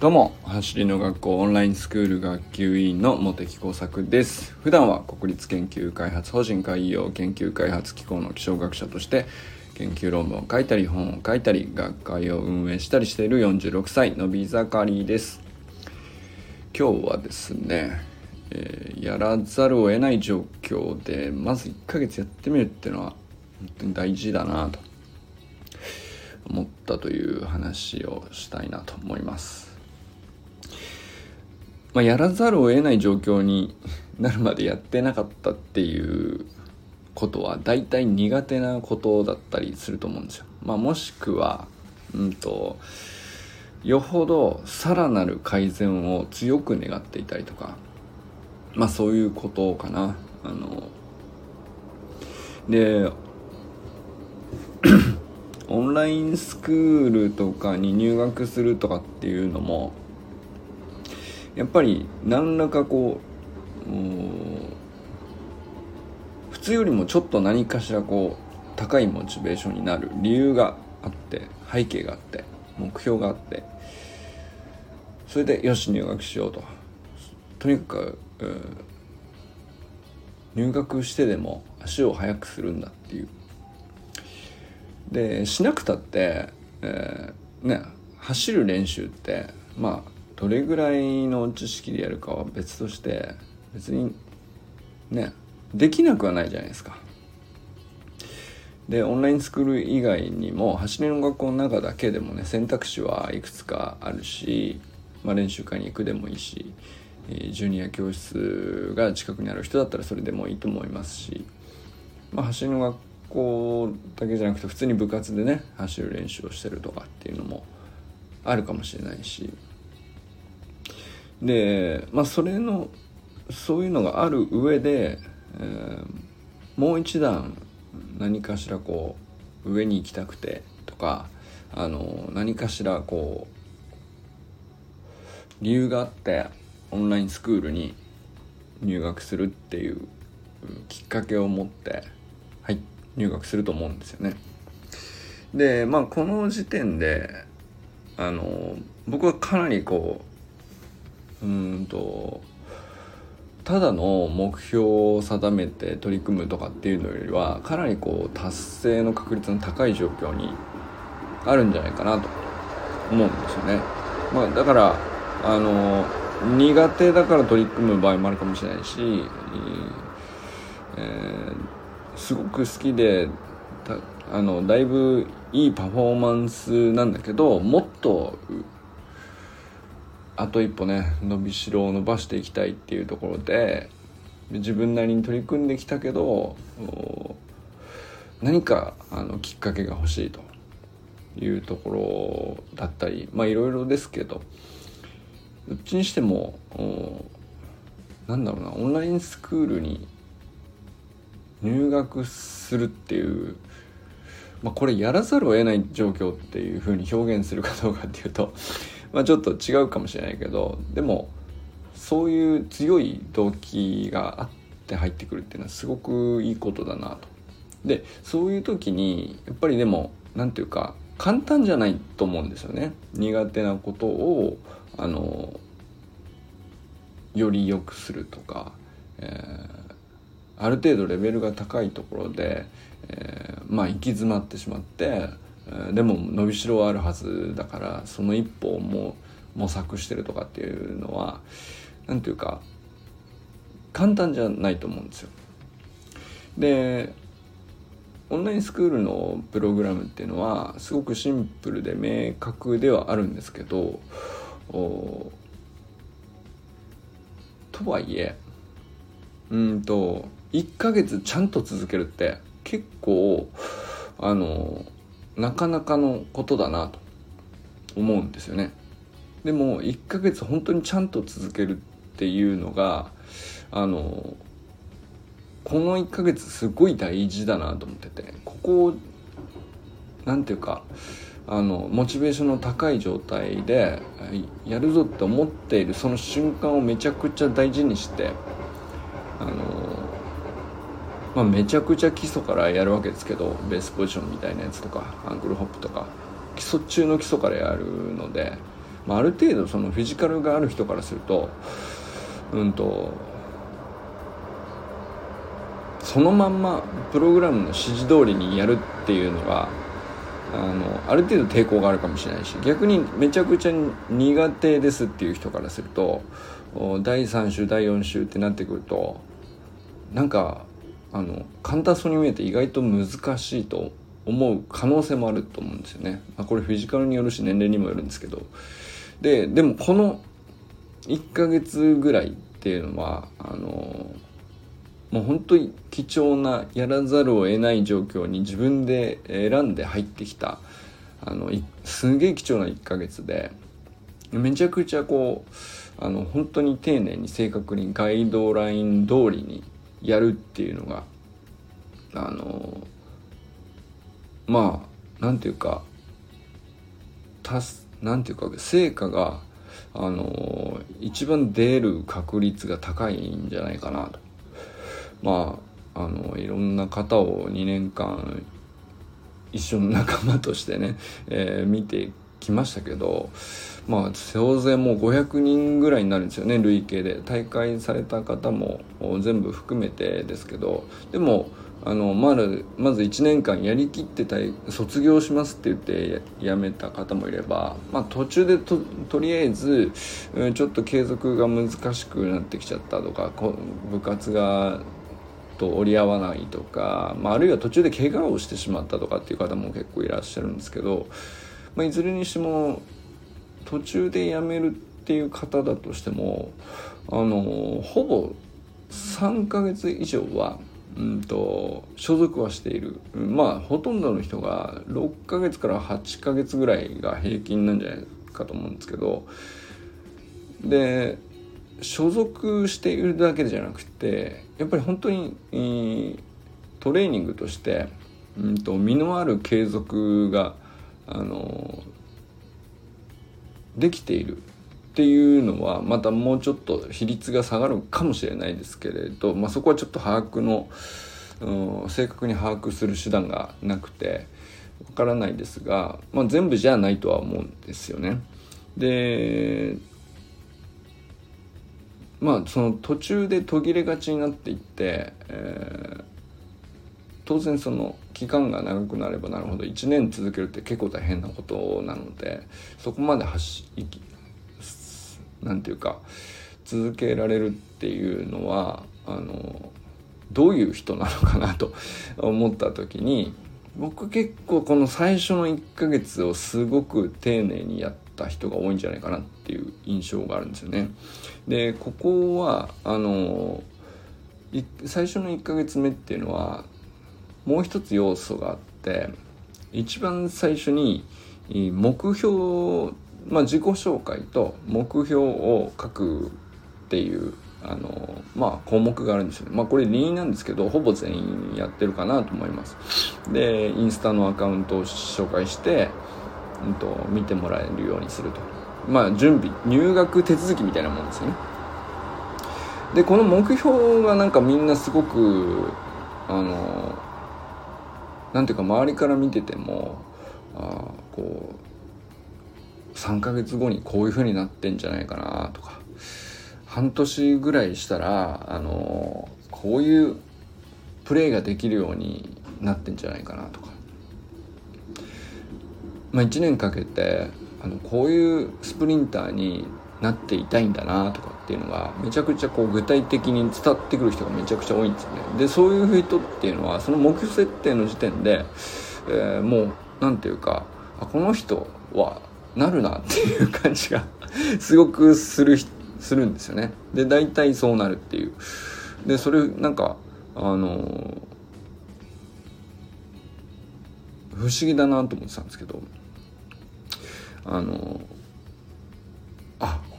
どうも走りの学校オンラインスクール学級委員の茂木耕作です。普段は国立研究開発法人海洋研究開発機構の気象学者として研究論文を書いたり本を書いたり学会を運営したりしている46歳のび盛りです。今日はですね、えー、やらざるを得ない状況でまず1ヶ月やってみるっていうのは本当に大事だなと思ったという話をしたいなと思います。まあ、やらざるを得ない状況に なるまでやってなかったっていうことは大体苦手なことだったりすると思うんですよ。まあ、もしくは、うんと、よほどさらなる改善を強く願っていたりとか、まあそういうことかな。あの、で、オンラインスクールとかに入学するとかっていうのも、やっぱり何らかこう普通よりもちょっと何かしらこう高いモチベーションになる理由があって背景があって目標があってそれでよし入学しようと。とにかく、入学してでも足を速くするんだっていう。でしなくたって、えー、ね走る練習ってまあどれぐらいの知識でやるかは別として別にねできなくはないじゃないですか。でオンラインスクール以外にも走りの学校の中だけでもね選択肢はいくつかあるし、まあ、練習会に行くでもいいしジュニア教室が近くにある人だったらそれでもいいと思いますし、まあ、走りの学校だけじゃなくて普通に部活でね走る練習をしてるとかっていうのもあるかもしれないしでまあそれのそういうのがある上で、えー、もう一段何かしらこう上に行きたくてとかあの何かしらこう理由があってオンラインスクールに入学するっていうきっかけを持ってはい入学すると思うんですよね。でまあこの時点であの僕はかなりこううんとただの目標を定めて取り組むとかっていうのよりはかなりこう達成の確率の高い状況にあるんじゃないかなと思うんですよね。まあ、だからあの苦手だから取り組む場合もあるかもしれないし、えー、すごく好きであのだいぶいいパフォーマンスなんだけどもっとあと一歩ね伸びしろを伸ばしていきたいっていうところで自分なりに取り組んできたけど何かあのきっかけが欲しいというところだったりまあいろいろですけどどっちにしてもなんだろうなオンラインスクールに入学するっていうまあ、これやらざるを得ない状況っていうふうに表現するかどうかっていうとまあちょっと違うかもしれないけどでもそういう強い動機があって入ってくるっていうのはすごくいいことだなと。でそういう時にやっぱりでも何て言うか簡単じゃないと思うんですよね。苦手なことをあのより良くするとか、えー、ある程度レベルが高いところで、えー、まあ行き詰まってしまってでも伸びしろはあるはずだからその一歩をも模索してるとかっていうのは何ていうか簡単じゃないと思うんですよ。でオンラインスクールのプログラムっていうのはすごくシンプルで明確ではあるんですけどとはいえうんと1ヶ月ちゃんと続けるって結構あのなかなかのことだなと思うんですよね。でも1ヶ月本当にちゃんと続けるっていうのがあのこの1ヶ月すごい大事だなと思っててここを何て言うかあのモチベーションの高い状態でやるぞって思っているその瞬間をめちゃくちゃ大事にしてあのまあ、めちゃくちゃ基礎からやるわけですけどベースポジションみたいなやつとかアングルホップとか基礎中の基礎からやるのでまあ、ある程度そのフィジカルがある人からするとうんとそのまんまプログラムの指示通りにやるっていうのがあのある程度抵抗があるかもしれないし逆にめちゃくちゃ苦手ですっていう人からすると第3週第4週ってなってくるとなんかあの簡単そうに見えて意外と難しいと思う可能性もあると思うんですよね。まあ、これフィジカルによるし年齢にもよるんですけどででもこの1ヶ月ぐらいっていうのはあのもう本当に貴重なやらざるを得ない状況に自分で選んで入ってきたあのすげえ貴重な1ヶ月でめちゃくちゃこうあの本当に丁寧に正確にガイドライン通りにやるっていうのがあのまあなんていうかたすなんていうか成果があの一番出る確率が高いんじゃないかなと。まああのいろんな方を2年間一緒の仲間としてね、えー、見てきましたけどまあ総勢もう500人ぐらいになるんですよね累計で。大会された方も全部含めてですけど。でもあのまずまず1年間やりきってた卒業しますって言って辞めた方もいれば、まあ、途中でととりあえずちょっと継続が難しくなってきちゃったとか部活がと折り合わないとか、まあ、あるいは途中で怪我をしてしまったとかっていう方も結構いらっしゃるんですけど、まあ、いずれにしても途中で辞めるっていう方だとしてもあのほぼ3ヶ月以上は、うんと、所属はしている。まあほとんどの人が6ヶ月から8ヶ月ぐらいが平均なんじゃないかと思うんですけどで所属しているだけじゃなくてやっぱり本当に、トレーニングとして、うんと、身のある継続があのできているっていうのはまたもうちょっと比率が下がるかもしれないですけれど、まあ、そこはちょっと把握の、うん、正確に把握する手段がなくてわからないですが、まあ、全部じゃないとは思うんですよね。でまあその途中で途切れがちになっていって、えー、当然その期間が長くなればなるほど1年続けるって結構大変なことなのでそこまで走りなんていうか続けられるっていうのはあのどういう人なのかなと思った時に僕結構この最初の1ヶ月をすごく丁寧にやった人が多いんじゃないかなっていう印象があるんですよね。でここはあの最初の1ヶ月目っていうのはもう一つ要素があって一番最初に目標、まあ、自己紹介と目標を書くっていうあのまあ項目があるんですよね。まあこれ理由なんですけどほぼ全員やってるかなと思います。でインスタのアカウントを紹介して、うんと、見てもらえるようにすると。まあ準備入学手続きみたいなもんですよね。でこの目標がなんかみんなすごくあのなんていうか周りから見ててもあこう3ヶ月後にこういう風になってんじゃないかなとか半年ぐらいしたらあのこういうプレーができるようになってんじゃないかなとか、まあ、1年かけてあのこういうスプリンターになっていたいんだなとかっていうのがめちゃくちゃこう具体的に伝わってくる人がめちゃくちゃ多いんですよね。でそういう人っていうのはその目標設定の時点で、えー、もう何て言うかあこの人はなるなっていう感じがすごくするするんですよね。で大体そうなるっていう。でそれなんかあの不思議だなと思ってたんですけどあのあ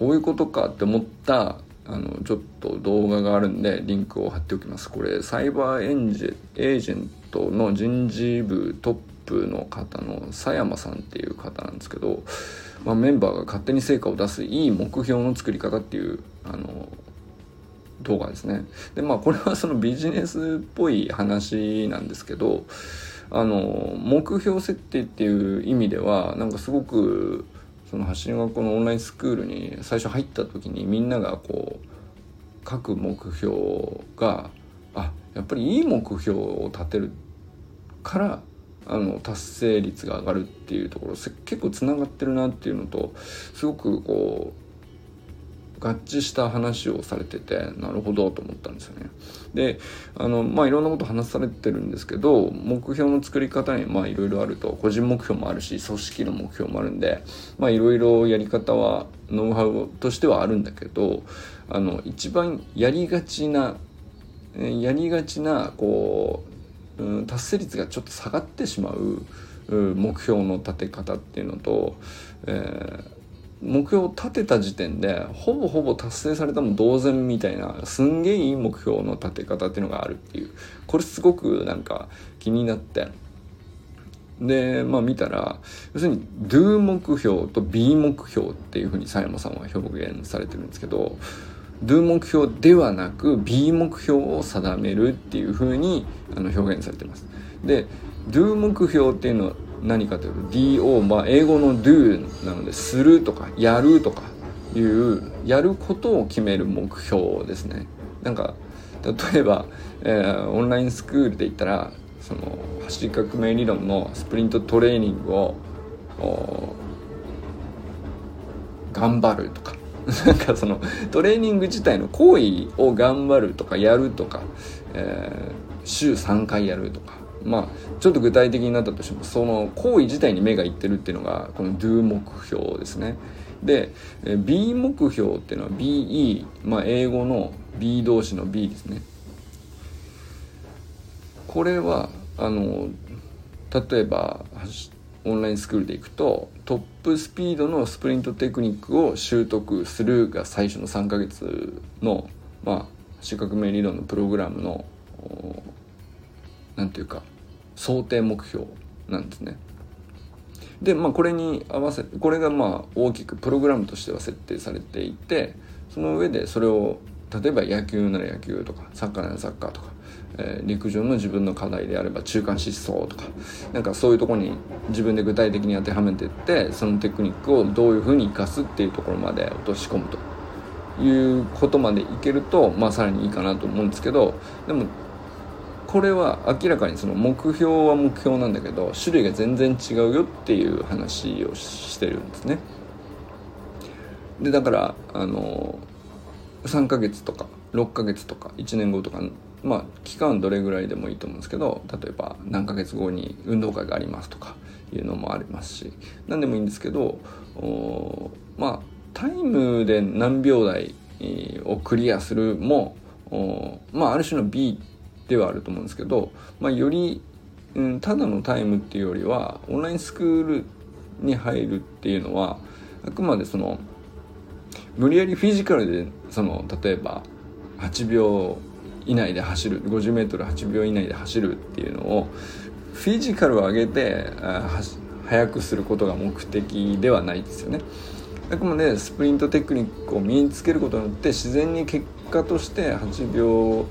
こういうことかって思ったあのちょっと動画があるんでリンクを貼っておきますこれサイバーエンジエージェントの人事部トップの方の佐山さんっていう方なんですけどまあ、メンバーが勝手に成果を出すいい目標の作り方っていうあの動画ですね。でまあこれはそのビジネスっぽい話なんですけどあの目標設定っていう意味ではなんかすごくその発信学校のオンラインスクールに最初入った時にみんながこう各目標があやっぱりいい目標を立てるからあの達成率が上がるっていうところ結構つながってるなっていうのとすごくこう合致した話をされててなるほどと思ったんですよね。であのまあいろんなこと話されてるんですけど目標の作り方にまあいろいろあると個人目標もあるし組織の目標もあるんでまあいろいろやり方はノウハウとしてはあるんだけどあの一番やりがちなやりがちなこう、うん、達成率がちょっと下がってしまう目標の立て方っていうのと、えー目標を立てた時点でほぼほぼ達成されたも同然みたいなすんげえいい目標の立て方っていうのがあるっていうこれすごくなんか気になってでまあ見たら要するに Do 目標と B 目標っていうふうに佐山さんは表現されてるんですけど Do 目標ではなく B 目標を定めるっていうふうにあの表現されてます。で Do 目標っていうの何かというと DO まあ英語の do なのでするとかやるとかいうやることを決める目標ですね。なんか例えば、えー、オンラインスクールで言ったらその走り革命理論のスプリントトレーニングを頑張るとか。なんかそのトレーニング自体の行為を頑張るとかやるとか、えー、週3回やるとか。まあちょっと具体的になったとしてもその行為自体に目がいってるっていうのがこの Do 目標ですね。で B 目標っていうのは BE、まあ、英語の B 動詞の B ですね。これはあの例えばオンラインスクールで行くとトップスピードのスプリントテクニックを習得するが最初の3ヶ月のまあ四角名理論のプログラムの何ていうか想定目標なんですね。でまあこれに合わせこれがまあ大きくプログラムとしては設定されていてその上でそれを例えば野球なら野球とかサッカーならサッカーとか、え、陸上の自分の課題であれば中間疾走とかなんかそういうとこに自分で具体的に当てはめていってそのテクニックをどういうふうに生かすっていうところまで落とし込むということまでいけると、まあ、さらにいいかなと思うんですけどでもこれは明らかにその目標は目標なんだけど種類が全然違うよっていう話をしてるんですね。でだからあの3ヶ月とか6ヶ月とか1年後とかまあ期間どれぐらいでもいいと思うんですけど例えば何ヶ月後に運動会がありますとかいうのもありますし何でもいいんですけどまあタイムで何秒台をクリアするもまあある種の B ではあると思うんですけど、まあ、より、うん、ただのタイムっていうよりはオンラインスクールに入るっていうのはあくまでその無理やりフィジカルでその例えば8秒以内で走る 50m8 秒以内で走るっていうのをフィジカルを上げて速くすることが目的ではないですよね。あくまでスプリントテクニックを身につけることによって自然に結果として8秒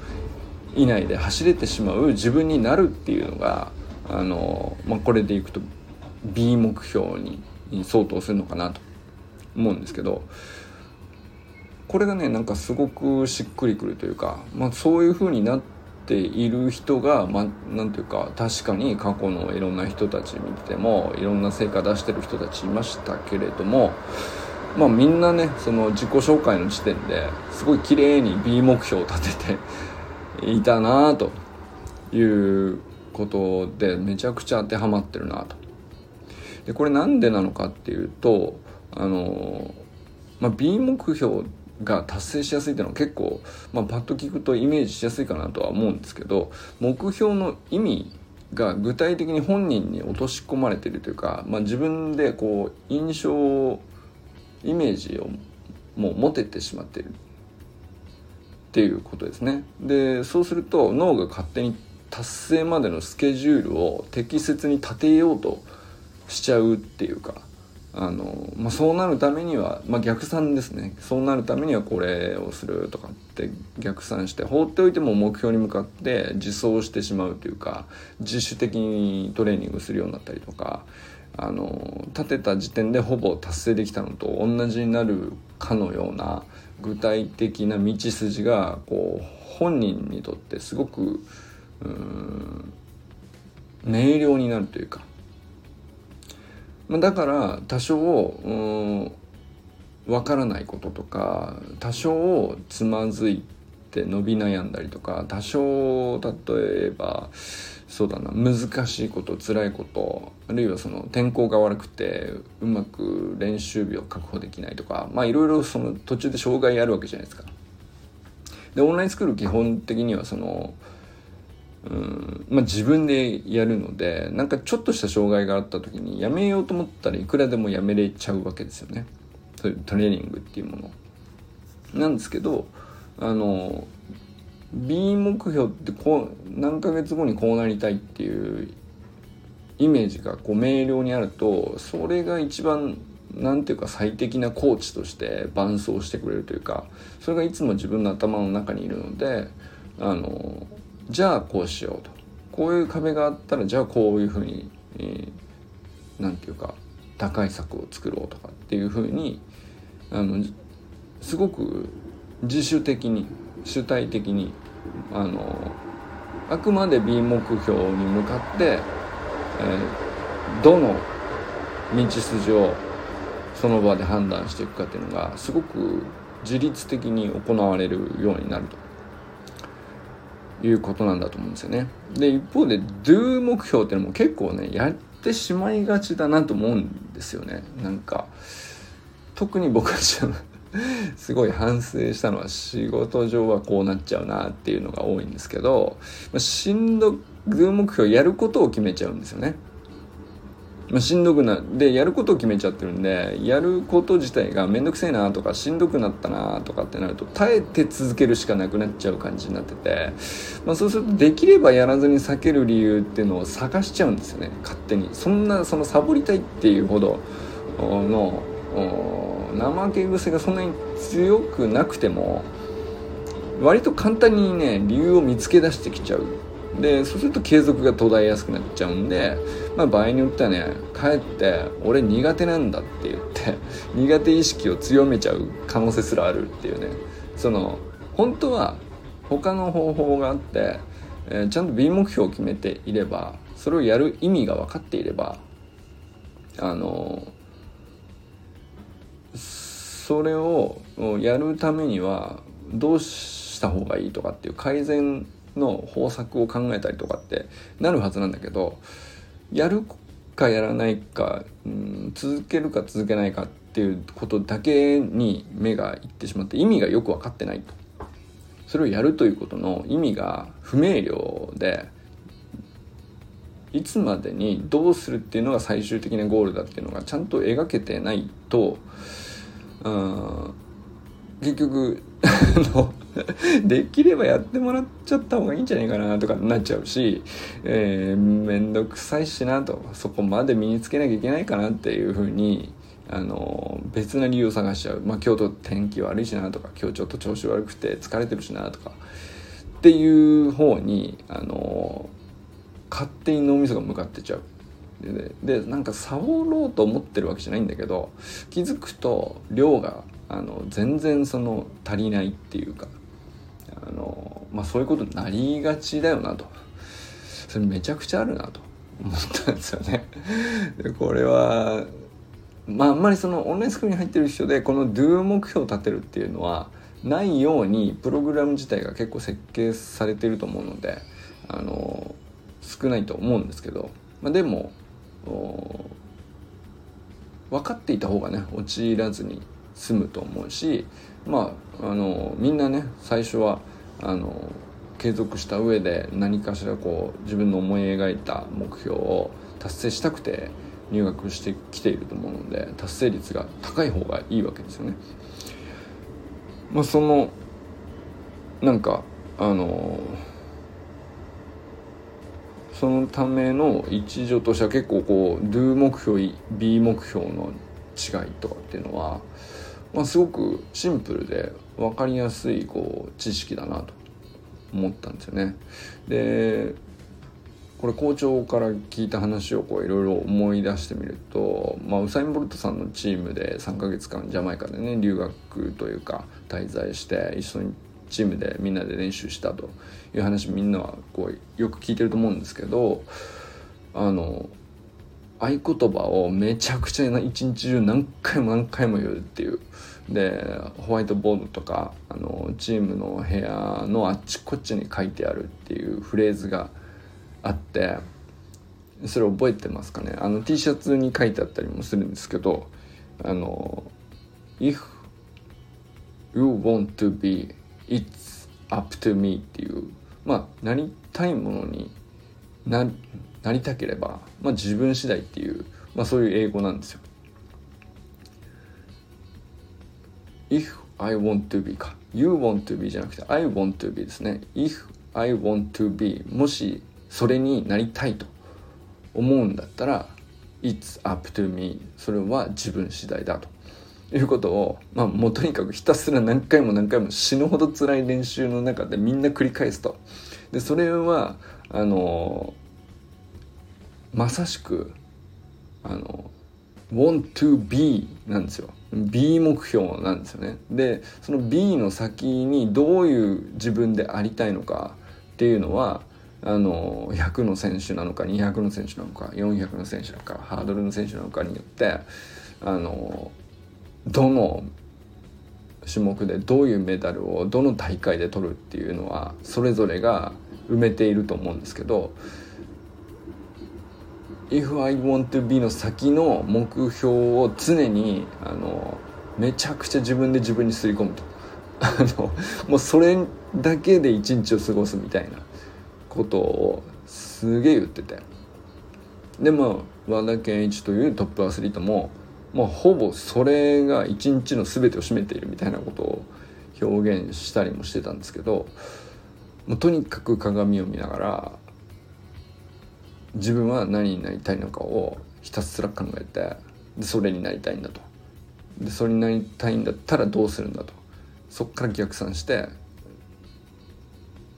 以内で走れてしまう自分になるっていうのがあの、まあ、これでいくと B 目標に相当するのかなと思うんですけどこれがねなんかすごくしっくりくるというか、まあ、そういう風になっている人が、まあ、なんていうか確かに過去のいろんな人たち見てもいろんな成果出してる人たちいましたけれどもまあみんなねその自己紹介の時点ですごい綺麗に B 目標を立てていたなということでめちゃくちゃ当てはまってるなと。でこれなんでなのかっていうとあの、まあ、B 目標が達成しやすいっていうのは結構、まあ、パッと聞くとイメージしやすいかなとは思うんですけど目標の意味が具体的に本人に落とし込まれてるというか、まあ、自分でこう印象イメージをもう持ててしまっているっていうことですね。でそうすると脳が勝手に達成までのスケジュールを適切に立てようとしちゃうっていうかあの、まあ、そうなるためには、まあ、逆算ですねそうなるためにはこれをするとかって逆算して放っておいても目標に向かって自走してしまうというか自主的にトレーニングするようになったりとか、あの立てた時点でほぼ達成できたのと同じになるかのような具体的な道筋がこう本人にとってすごくうん明瞭になるというか、まあ、だから多少うん分からないこととか多少つまずいて伸び悩んだりとか多少例えばそうだな。難しいこと辛いことあるいはその天候が悪くてうまく練習日を確保できないとかまあいろいろその途中で障害あるわけじゃないですか。でオンラインスクール基本的にはそのうんまあ、自分でやるのでなんかちょっとした障害があった時にやめようと思ったらいくらでもやめれちゃうわけですよね。そういうトレーニングっていうもの。なんですけどあの B 目標ってこう何ヶ月後にこうなりたいっていうイメージがこう明瞭にあるとそれが一番何ていうか最適なコーチとして伴走してくれるというかそれがいつも自分の頭の中にいるのであのじゃあこうしようと。こういう壁があったらじゃあこういうふうに何、えー、て言うか打開策を作ろうとかっていうふうにあのすごく自主的に主体的にあのあくまで B 目標に向かって、えー、どの道筋をその場で判断していくかっていうのがすごく自律的に行われるようになるということなんだと思うんですよね。で一方で Do 目標っていうのも結構ねやってしまいがちだなと思うんですよね。なんか特に僕はすごい反省したのは仕事上はこうなっちゃうなっていうのが多いんですけど、まあ、しんどく目標やることを決めちゃうんですよね。まあ、しんどくなでやることを決めちゃってるんでやること自体が面倒くせえなとかしんどくなったなとかってなると耐えて続けるしかなくなっちゃう感じになってて、まあ、そうするとできればやらずに避ける理由っていうのを探しちゃうんですよね勝手にそんなそのサボりたいっていうほどの怠け癖がそんなに強くなくても割と簡単にね理由を見つけ出してきちゃう。でそうすると継続が途絶えやすくなっちゃうんで、まあ、場合によってはねかえって俺苦手なんだって言って 苦手意識を強めちゃう可能性すらあるっていうね。その本当は他の方法があって、えー、ちゃんと B 目標を決めていればそれをやる意味が分かっていればあのそれをやるためにはどうした方がいいとかっていう改善の方策を考えたりとかってなるはずなんだけどやるかやらないか、うん、続けるか続けないかっていうことだけに目がいってしまって意味がよく分かってないと。それをやるということの意味が不明瞭でいつまでにどうするっていうのが最終的なゴールだっていうのがちゃんと描けてないとうん結局できればやってもらっちゃった方がいいんじゃないかなとかなっちゃうし、えー、めんどくさいしなとそこまで身につけなきゃいけないかなっていうふうにあの別な理由を探しちゃう、まあ、今日と天気悪いしなとか今日ちょっと調子悪くて疲れてるしなとかっていう方にあの勝手に脳みそが向かってちゃう。ででなんかサボろうと思ってるわけじゃないんだけど気づくと量があの全然その足りないっていうかあの、まあ、そういうことになりがちだよなとそれめちゃくちゃあるなと思ったんですよね。でこれはまああんまりそのオンラインスクールに入ってる人でこの Do 目標を立てるっていうのはないようにプログラム自体が結構設計されてると思うのであの少ないと思うんですけど、まあ、でも分かっていた方がね陥らずに済むと思うしまああのみんなね最初はあの継続した上で何かしらこう自分の思い描いた目標を達成したくて入学してきていると思うので達成率が高い方がいいわけですよね。まあ、そのなんかあのそのための一助としては結構こう Do 目標 B 目標の違いとかっていうのは、まあ、すごくシンプルで分かりやすいこう知識だなと思ったんですよね。でこれ校長から聞いた話をいろいろ思い出してみると、まあ、ウサイン・ボルトさんのチームで3ヶ月間ジャマイカでね留学というか滞在して一緒にチームでみんなで練習したという話みんなはこうよく聞いてると思うんですけどあの合言葉をめちゃくちゃ一日中何回も何回も言うっていう。でホワイトボードとかあのチームの部屋のあっちこっちに書いてあるっていうフレーズがあってそれ覚えてますかね？あの T シャツに書いてあったりもするんですけどあの「If you want to be it's up to me」っていうまあなりたいものにななりたければ、まあ、自分次第っていう、まあ、そういう英語なんですよ。If I want to be か。You want to be じゃなくて I want to be ですね。If I want to be もしそれになりたいと思うんだったら It's up to me それは自分次第だと。いうことを、まあ、もうとにかくひたすら何回も何回も死ぬほど辛い練習の中でみんな繰り返すと。でそれはあのまさしくあの want to be なんですよ。B 目標なんですよね。でその B の先にどういう自分でありたいのかっていうのはあの100の選手なのか200の選手なのか400の選手なのかハードルの選手なのかによってあのどの種目でどういうメダルをどの大会で取るっていうのはそれぞれが埋めていると思うんですけど「If I want to be」の先の目標を常にあのめちゃくちゃ自分で自分にすり込むと。あのもうそれだけで一日を過ごすみたいなことをすげえ言ってて。でまあ和田健一というトップアスリートも、まあ、ほぼそれが一日の全てを占めているみたいなことを表現したりもしてたんですけどもうとにかく鏡を見ながら自分は何になりたいのかをひたすら考えてでそれになりたいんだと。でそれになりたいんだったらどうするんだと。そっから逆算して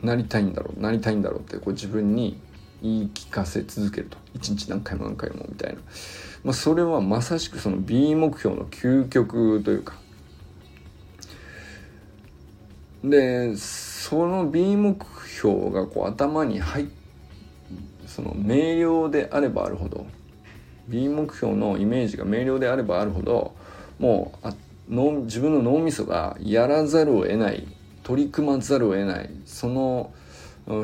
なりたいんだろうなりたいんだろうってこう自分に言い聞かせ続けると。一日何回も何回もみたいな、まあ、それはまさしくその B 目標の究極というか。でその B 目標がこう頭に入っその明瞭であればあるほど B 目標のイメージが明瞭であればあるほどもうあ脳自分の脳みそがやらざるを得ない取り組まざるを得ないその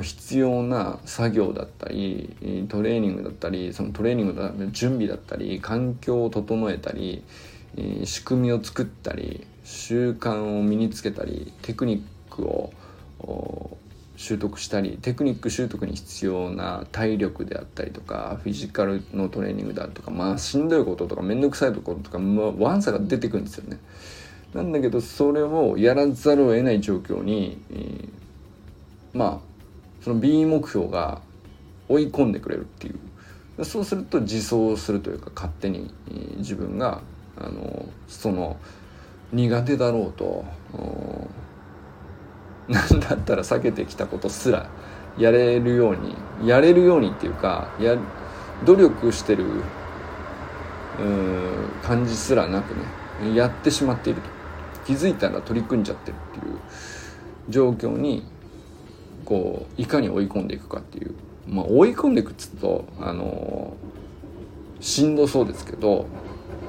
必要な作業だったりトレーニングだったりそのトレーニングの準備だったり環境を整えたり仕組みを作ったり習慣を身につけたりテクニックを習得したりテクニック習得に必要な体力であったりとかフィジカルのトレーニングだとかまあしんどいこととか面倒くさいところとか、まあ、ワンサが出てくるんですよね。なんだけどそれをやらざるを得ない状況に、まあその B 目標が追い込んでくれるっていう。そうすると自走するというか勝手に、自分があのその苦手だろうと何だったら避けてきたことすらやれるようにやれるようにっていうかや努力してる感じすらなくねやってしまっていると。気づいたら取り組んじゃってるっていう状況にこういかに追い込んでいくかっていうまあ追い込んでいくっつうとあのしんどそうですけど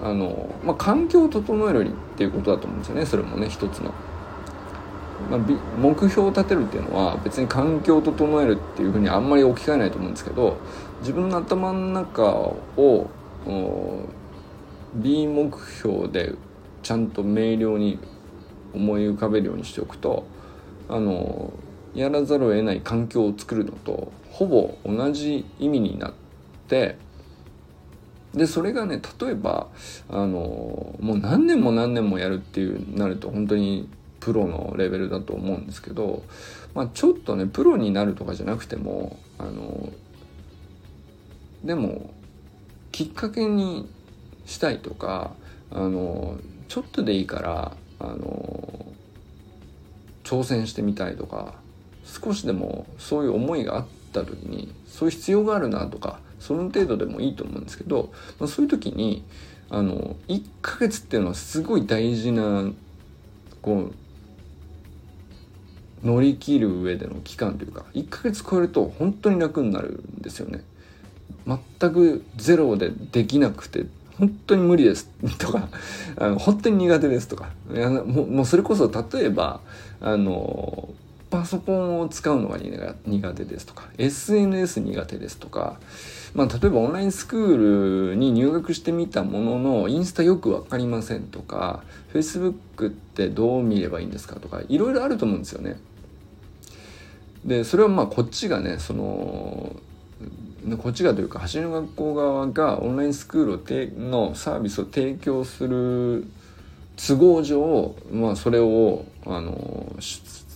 あの、まあ、環境を整えるっていうことだと思うんですよねそれもね一つの。まあ、目標を立てるっていうのは別に環境を整えるっていうふうにあんまり置き換えないと思うんですけど自分の頭の中を B 目標でちゃんと明瞭に思い浮かべるようにしておくとあのやらざるを得ない環境を作るのとほぼ同じ意味になってでそれがね例えばあのもう何年も何年もやるっていうなると本当にプロのレベルだと思うんですけど、まあ、ちょっとねプロになるとかじゃなくてもあのでもきっかけにしたいとかあのちょっとでいいからあの挑戦してみたいとか少しでもそういう思いがあった時にそういう必要があるなとかその程度でもいいと思うんですけど、まあ、そういう時にあの1ヶ月っていうのはすごい大事なこう乗り切る上での期間というか1ヶ月超えると本当に楽になるんですよね。全くゼロでできなくて本当に無理ですとかあの本当に苦手ですとかいやももうそれこそ例えばあのパソコンを使うのが苦手ですとか SNS 苦手ですとか、まあ、例えばオンラインスクールに入学してみたもののインスタよく分かりませんとか Facebook ってどう見ればいいんですかとかいろいろあると思うんですよね。でそれはまあこっちがねそのこっちがというか走りの学校側がオンラインスクールのサービスを提供する都合上、まあ、それをあの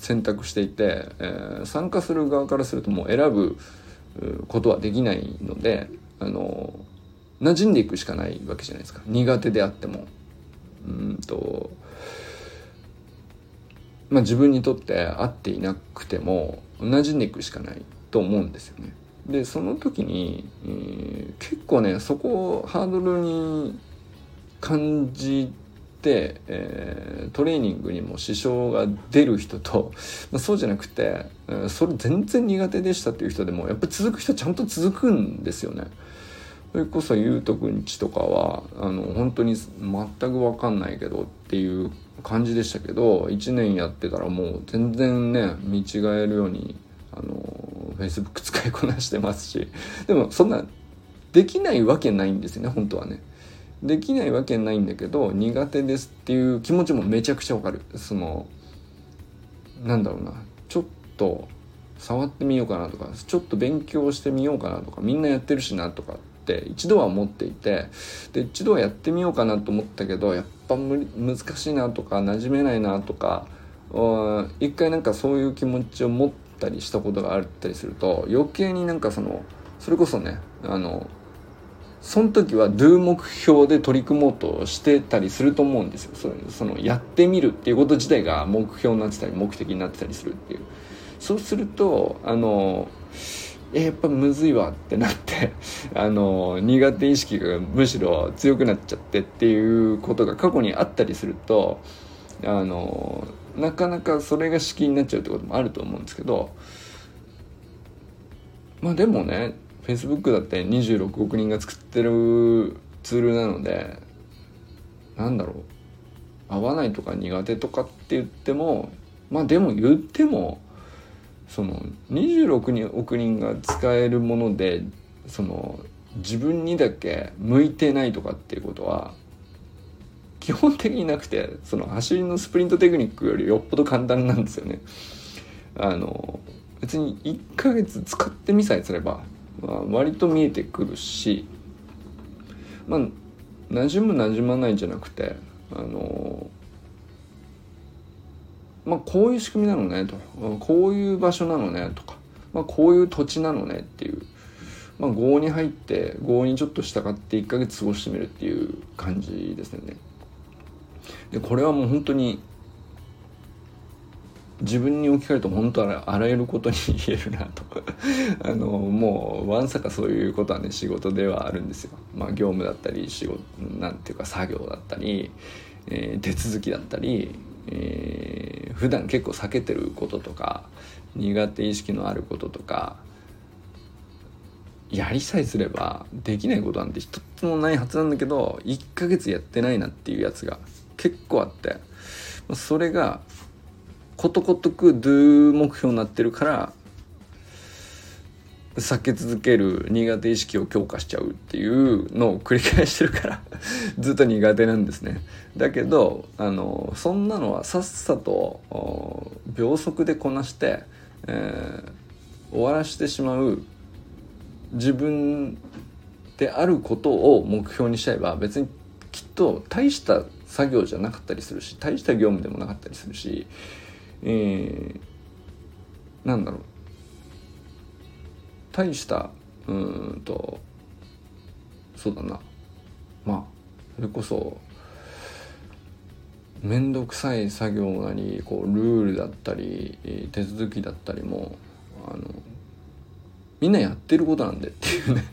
選択していて、えー、参加する側からするともう選ぶことはできないのであの馴染んでいくしかないわけじゃないですか苦手であっても。うんとまあ、自分にとって合っていなくても馴染んでいくしかないと思うんですよね。でその時に、えー、結構ねそこをハードルに感じ、えー、トレーニングにも支障が出る人と、まあ、そうじゃなくて、えー、それ全然苦手でしたっていう人でもやっぱり続く人ちゃんと続くんですよね。それこそゆうとくんちとかはあの本当に全く分かんないけどっていう感じでしたけど1年やってたらもう全然ね見違えるようにあの Facebook 使いこなしてますしでもそんなできないわけないんですよね本当はね。できないわけないんだけど苦手ですっていう気持ちもめちゃくちゃわかる。そのなんだろうな。ちょっと触ってみようかなとかちょっと勉強してみようかなとかみんなやってるしなとかって一度は思っていてで一度はやってみようかなと思ったけどやっぱ無理難しいなとか馴染めないなとか一回なんかそういう気持ちを持ったりしたことがあったりすると余計になんかそのそれこそねあのその時は Do 目標で取り組もうとしてたりすると思うんですよ。そそのやってみるっていうこと自体が目標になってたり目的になってたりするっていう。そうするとあのえやっぱむずいわってなって あの苦手意識がむしろ強くなっちゃってっていうことが過去にあったりするとあのなかなかそれが敷居になっちゃうってこともあると思うんですけどまあでもね Facebook だって26億人が作ってるツールなのでなんだろう合わないとか苦手とかって言ってもまあでも言ってもその26億人が使えるものでその自分にだけ向いてないとかっていうことは基本的になくてその走りのスプリントテクニックよりよっぽど簡単なんですよね。あの別に1ヶ月使ってみさえすればまあ、割と見えてくるしまあ馴染む馴染まないじゃなくてあのまあこういう仕組みなのねと。こういう場所なのねとか、まあ、こういう土地なのねっていう、まあ、郷に入って郷にちょっと従って1ヶ月過ごしてみるっていう感じですね。でこれはもう本当に自分に置き換えると本当はあらゆることに言えるなと あのもうわんさかそういうことはね仕事ではあるんですよ。まあ、業務だったり仕事なんていうか作業だったり、えー、手続きだったり、えー、普段結構避けてることとか苦手意識のあることとかやりさえすればできないことなんて一つもないはずなんだけど1ヶ月やってないなっていうやつが結構あってそれがことごとく Do 目標になってるから避け続ける苦手意識を強化しちゃうっていうのを繰り返してるからずっと苦手なんですね。だけどあのそんなのはさっさと秒速でこなして、えー、終わらしてしまう自分であることを目標にしちゃえば別にきっと大した作業じゃなかったりするし大した業務でもなかったりするしえー、なんだろう。大したうんとそうだな。まあそれこそ面倒くさい作業なりこうルールだったり手続きだったりもあのみんなやってることなんでっていうね。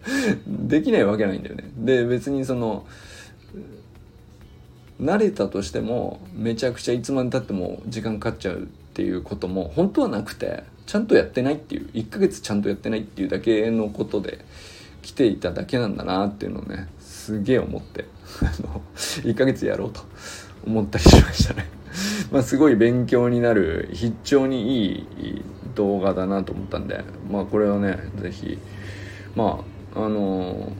できないわけないんだよね。で別にその慣れたとしてもめちゃくちゃいつまでたっても時間かかっちゃうっていうことも本当はなくてちゃんとやってないっていう1ヶ月ちゃんとやってないっていうだけのことで来ていただけなんだなっていうのをねすげえ思って あの1ヶ月やろうと思ったりしましたね。まあすごい勉強になる非常にいい動画だなと思ったんでまあこれはね是非まああの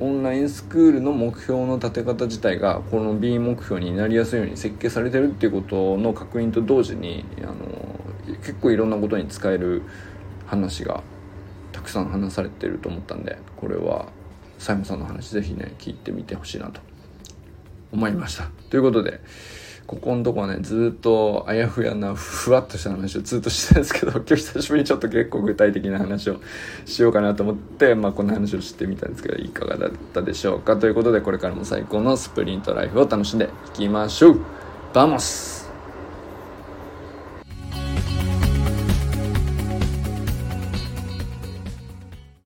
オンラインスクールの目標の立て方自体がこの B 目標になりやすいように設計されてるっていうことの確認と同時にあの結構いろんなことに使える話がたくさん話されてると思ったんでこれは佐山さんの話是非ね聞いてみてほしいなと思いました。ということでここのとこはね、ずっとあやふやな、ふわっとした話をずっとしてたんですけど、今日久しぶりにちょっと結構具体的な話をしようかなと思って、まあこんな話をしてみたんですけど、いかがだったでしょうか？ということで、これからも最高のスプリントライフを楽しんでいきましょう。 Vamos